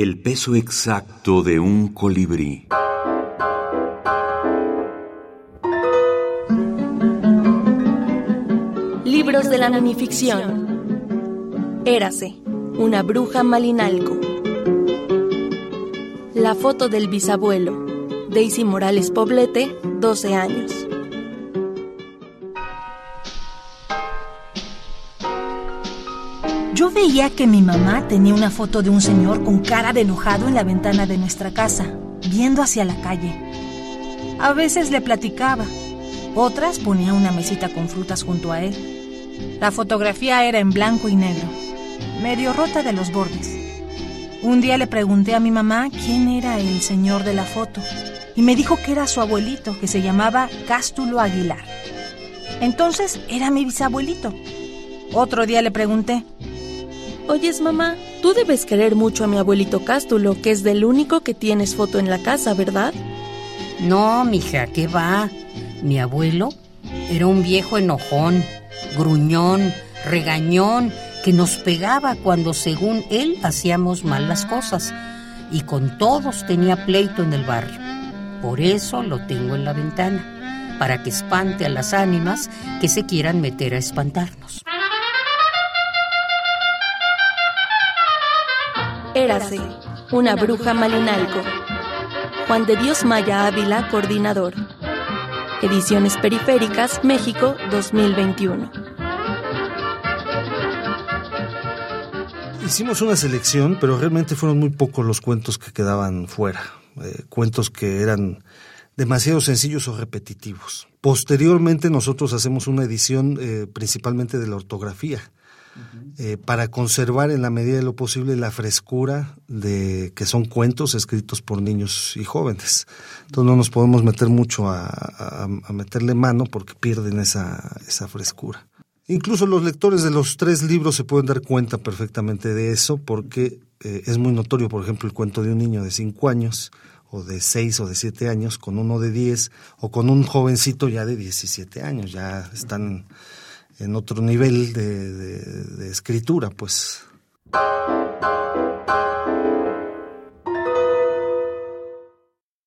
El peso exacto de un colibrí. Libros de la minificción. Érase, una bruja malinalco. La foto del bisabuelo. Daisy Morales Poblete, 12 años. Yo veía que mi mamá tenía una foto de un señor con cara de enojado en la ventana de nuestra casa, viendo hacia la calle. A veces le platicaba, otras ponía una mesita con frutas junto a él. La fotografía era en blanco y negro, medio rota de los bordes. Un día le pregunté a mi mamá quién era el señor de la foto y me dijo que era su abuelito, que se llamaba Cástulo Aguilar. Entonces era mi bisabuelito. Otro día le pregunté, Oyes, mamá, tú debes querer mucho a mi abuelito Cástulo, que es del único que tienes foto en la casa, ¿verdad? No, mija, ¿qué va? Mi abuelo era un viejo enojón, gruñón, regañón, que nos pegaba cuando según él hacíamos mal las cosas y con todos tenía pleito en el barrio. Por eso lo tengo en la ventana, para que espante a las ánimas que se quieran meter a espantarnos. Érase, una bruja malinalco. Juan de Dios Maya Ávila, coordinador. Ediciones Periféricas, México, 2021. Hicimos una selección, pero realmente fueron muy pocos los cuentos que quedaban fuera. Eh, cuentos que eran demasiado sencillos o repetitivos. Posteriormente nosotros hacemos una edición eh, principalmente de la ortografía eh, para conservar en la medida de lo posible la frescura de que son cuentos escritos por niños y jóvenes. Entonces no nos podemos meter mucho a, meterle mano porque pierden esa, frescura. Incluso los lectores de los tres libros se pueden dar cuenta perfectamente de eso porque eh, es muy notorio, por ejemplo, el cuento de un niño de cinco años o de seis o de siete años con uno de diez o con un jovencito ya de 17 años, ya están en otro nivel de, de, escritura, pues.